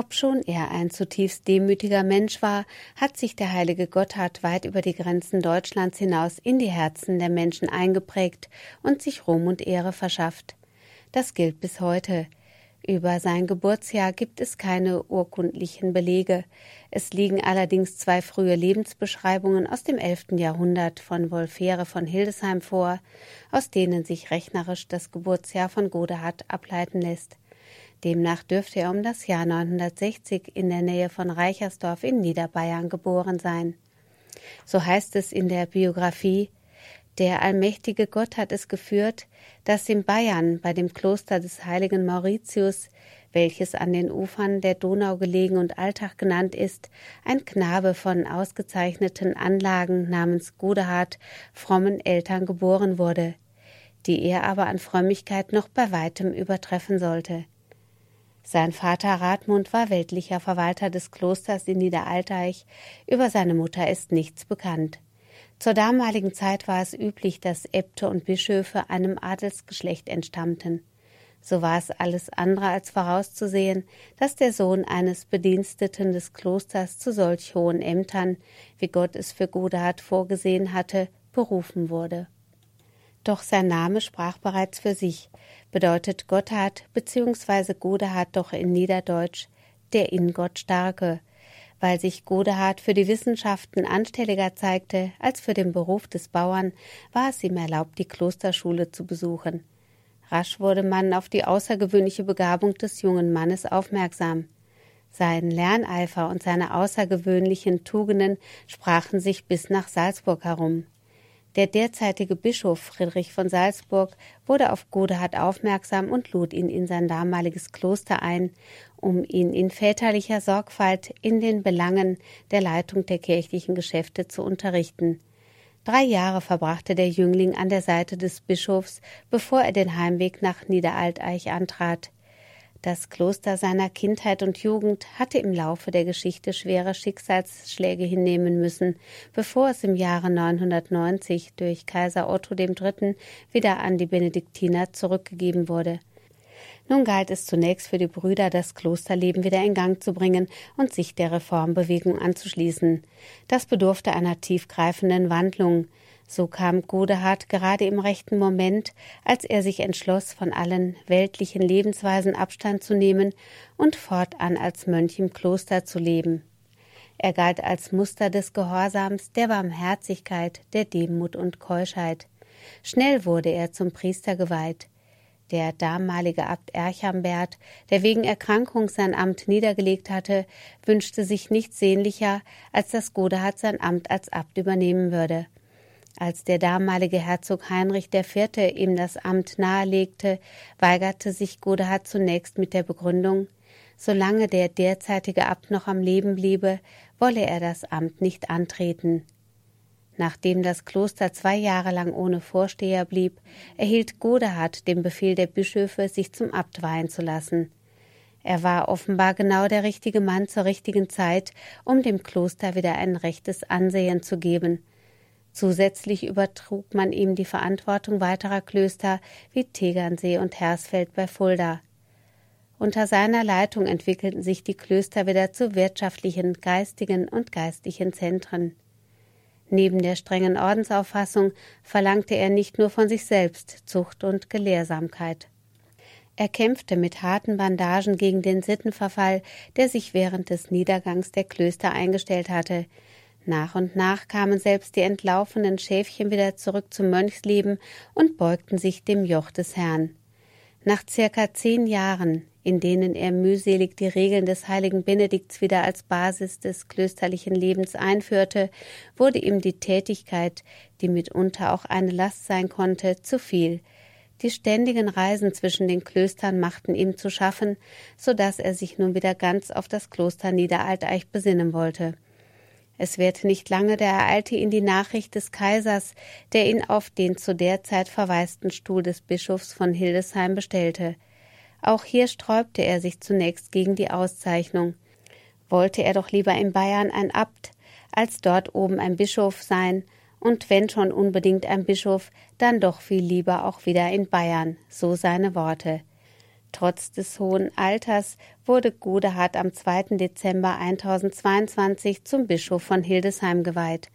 Obschon er ein zutiefst demütiger Mensch war, hat sich der heilige Gotthard weit über die Grenzen Deutschlands hinaus in die Herzen der Menschen eingeprägt und sich Ruhm und Ehre verschafft. Das gilt bis heute. Über sein Geburtsjahr gibt es keine urkundlichen Belege. Es liegen allerdings zwei frühe Lebensbeschreibungen aus dem elften Jahrhundert von Wolfere von Hildesheim vor, aus denen sich rechnerisch das Geburtsjahr von Godehard ableiten lässt. Demnach dürfte er um das Jahr 960 in der Nähe von Reichersdorf in Niederbayern geboren sein. So heißt es in der Biografie, der allmächtige Gott hat es geführt, dass in Bayern bei dem Kloster des heiligen Mauritius, welches an den Ufern der Donau gelegen und Alltag genannt ist, ein Knabe von ausgezeichneten Anlagen namens Godehard frommen Eltern geboren wurde, die er aber an Frömmigkeit noch bei weitem übertreffen sollte. Sein Vater Radmund war weltlicher Verwalter des Klosters in Niederalteich, über seine Mutter ist nichts bekannt. Zur damaligen Zeit war es üblich, dass Äbte und Bischöfe einem Adelsgeschlecht entstammten. So war es alles andere als vorauszusehen, dass der Sohn eines Bediensteten des Klosters zu solch hohen Ämtern, wie Gott es für Godard vorgesehen hatte, berufen wurde. Doch sein Name sprach bereits für sich, bedeutet Gotthard bzw. Godehard doch in Niederdeutsch der in Gott Starke, weil sich Godehard für die Wissenschaften anstelliger zeigte als für den Beruf des Bauern, war es ihm erlaubt, die Klosterschule zu besuchen. Rasch wurde man auf die außergewöhnliche Begabung des jungen Mannes aufmerksam. Sein Lerneifer und seine außergewöhnlichen Tugenden sprachen sich bis nach Salzburg herum. Der derzeitige Bischof Friedrich von Salzburg wurde auf Godehard aufmerksam und lud ihn in sein damaliges Kloster ein, um ihn in väterlicher Sorgfalt in den Belangen der Leitung der kirchlichen Geschäfte zu unterrichten. Drei Jahre verbrachte der Jüngling an der Seite des Bischofs, bevor er den Heimweg nach Niederalteich antrat. Das Kloster seiner Kindheit und Jugend hatte im Laufe der Geschichte schwere Schicksalsschläge hinnehmen müssen, bevor es im Jahre 990 durch Kaiser Otto III. wieder an die Benediktiner zurückgegeben wurde. Nun galt es zunächst für die Brüder, das Klosterleben wieder in Gang zu bringen und sich der Reformbewegung anzuschließen. Das bedurfte einer tiefgreifenden Wandlung. So kam Godehard gerade im rechten Moment, als er sich entschloss, von allen weltlichen Lebensweisen Abstand zu nehmen und fortan als Mönch im Kloster zu leben. Er galt als Muster des Gehorsams, der Barmherzigkeit, der Demut und Keuschheit. Schnell wurde er zum Priester geweiht. Der damalige Abt Erchambert, der wegen Erkrankung sein Amt niedergelegt hatte, wünschte sich nichts sehnlicher, als dass Godehard sein Amt als Abt übernehmen würde. Als der damalige Herzog Heinrich IV. ihm das Amt nahelegte, weigerte sich Godehard zunächst mit der Begründung, solange der derzeitige Abt noch am Leben bliebe, wolle er das Amt nicht antreten. Nachdem das Kloster zwei Jahre lang ohne Vorsteher blieb, erhielt Godehard den Befehl der Bischöfe, sich zum Abt weihen zu lassen. Er war offenbar genau der richtige Mann zur richtigen Zeit, um dem Kloster wieder ein rechtes Ansehen zu geben, Zusätzlich übertrug man ihm die Verantwortung weiterer Klöster wie Tegernsee und Hersfeld bei Fulda. Unter seiner Leitung entwickelten sich die Klöster wieder zu wirtschaftlichen, geistigen und geistlichen Zentren. Neben der strengen Ordensauffassung verlangte er nicht nur von sich selbst Zucht und Gelehrsamkeit. Er kämpfte mit harten Bandagen gegen den Sittenverfall, der sich während des Niedergangs der Klöster eingestellt hatte, nach und nach kamen selbst die entlaufenen Schäfchen wieder zurück zum Mönchsleben und beugten sich dem Joch des Herrn. Nach circa zehn Jahren, in denen er mühselig die Regeln des heiligen Benedikts wieder als Basis des klösterlichen Lebens einführte, wurde ihm die Tätigkeit, die mitunter auch eine Last sein konnte, zu viel. Die ständigen Reisen zwischen den Klöstern machten ihm zu schaffen, so dass er sich nun wieder ganz auf das Kloster Niederalteich besinnen wollte. Es währte nicht lange, da ereilte ihn die Nachricht des Kaisers, der ihn auf den zu der Zeit verwaisten Stuhl des Bischofs von Hildesheim bestellte. Auch hier sträubte er sich zunächst gegen die Auszeichnung. Wollte er doch lieber in Bayern ein Abt, als dort oben ein Bischof sein, und wenn schon unbedingt ein Bischof, dann doch viel lieber auch wieder in Bayern, so seine Worte. Trotz des hohen Alters wurde Godehard am 2. Dezember 1022 zum Bischof von Hildesheim geweiht.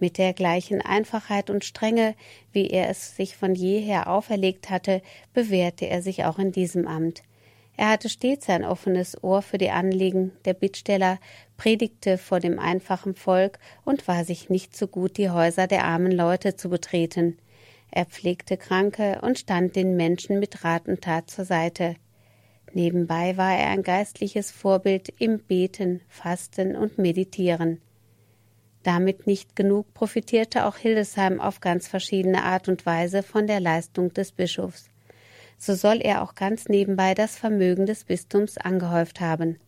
Mit der gleichen Einfachheit und Strenge, wie er es sich von jeher auferlegt hatte, bewährte er sich auch in diesem Amt. Er hatte stets ein offenes Ohr für die Anliegen der Bittsteller, predigte vor dem einfachen Volk und war sich nicht so gut, die Häuser der armen Leute zu betreten. Er pflegte Kranke und stand den Menschen mit Rat und Tat zur Seite. Nebenbei war er ein geistliches Vorbild im Beten, Fasten und Meditieren. Damit nicht genug profitierte auch Hildesheim auf ganz verschiedene Art und Weise von der Leistung des Bischofs so soll er auch ganz nebenbei das Vermögen des Bistums angehäuft haben.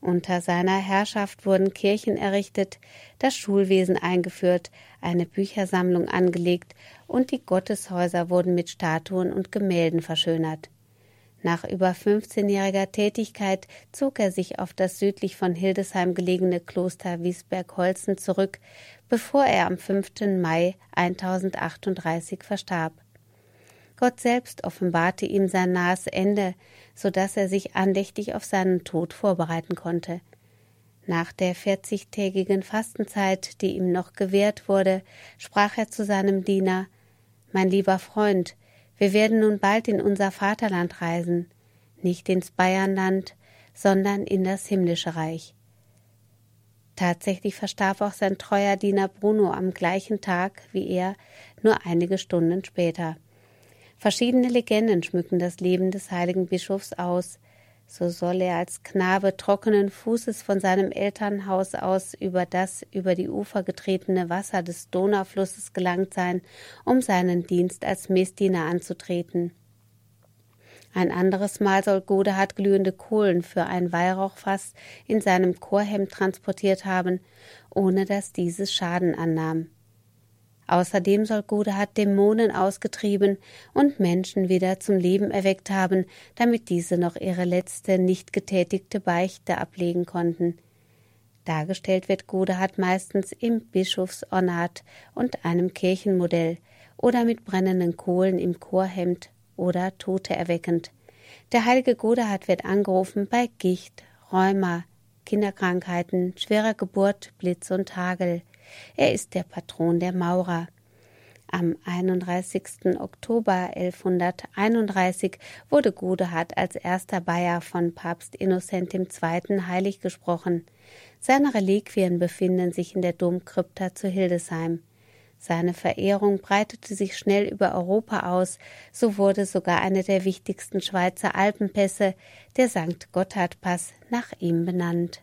Unter seiner Herrschaft wurden Kirchen errichtet, das Schulwesen eingeführt, eine Büchersammlung angelegt und die Gotteshäuser wurden mit Statuen und Gemälden verschönert. Nach über 15-jähriger Tätigkeit zog er sich auf das südlich von Hildesheim gelegene Kloster Wiesberg-Holzen zurück, bevor er am 5. Mai 1038 verstarb. Gott selbst offenbarte ihm sein nahes Ende, so dass er sich andächtig auf seinen Tod vorbereiten konnte. Nach der vierzigtägigen Fastenzeit, die ihm noch gewährt wurde, sprach er zu seinem Diener Mein lieber Freund, wir werden nun bald in unser Vaterland reisen, nicht ins Bayernland, sondern in das himmlische Reich. Tatsächlich verstarb auch sein treuer Diener Bruno am gleichen Tag wie er, nur einige Stunden später. Verschiedene Legenden schmücken das Leben des heiligen Bischofs aus. So soll er als Knabe trockenen Fußes von seinem Elternhaus aus über das über die Ufer getretene Wasser des Donauflusses gelangt sein, um seinen Dienst als Messdiener anzutreten. Ein anderes Mal soll Godehard glühende Kohlen für ein Weihrauchfass in seinem Chorhemd transportiert haben, ohne dass dieses Schaden annahm. Außerdem soll Godehard Dämonen ausgetrieben und Menschen wieder zum Leben erweckt haben, damit diese noch ihre letzte nicht getätigte Beichte ablegen konnten. Dargestellt wird Godehard meistens im Bischofsornat und einem Kirchenmodell oder mit brennenden Kohlen im Chorhemd oder Tote erweckend. Der heilige Godehard wird angerufen bei Gicht, Rheuma, Kinderkrankheiten, schwerer Geburt, Blitz und Hagel. Er ist der Patron der Maurer. Am 31. Oktober 1131 wurde Godehard als erster Bayer von Papst Innozent II. heilig gesprochen. Seine Reliquien befinden sich in der Domkrypta zu Hildesheim. Seine Verehrung breitete sich schnell über Europa aus, so wurde sogar eine der wichtigsten Schweizer Alpenpässe, der St. Gotthard-Pass, nach ihm benannt.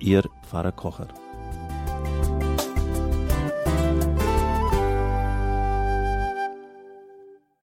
Ihr Pfarrer Kocher.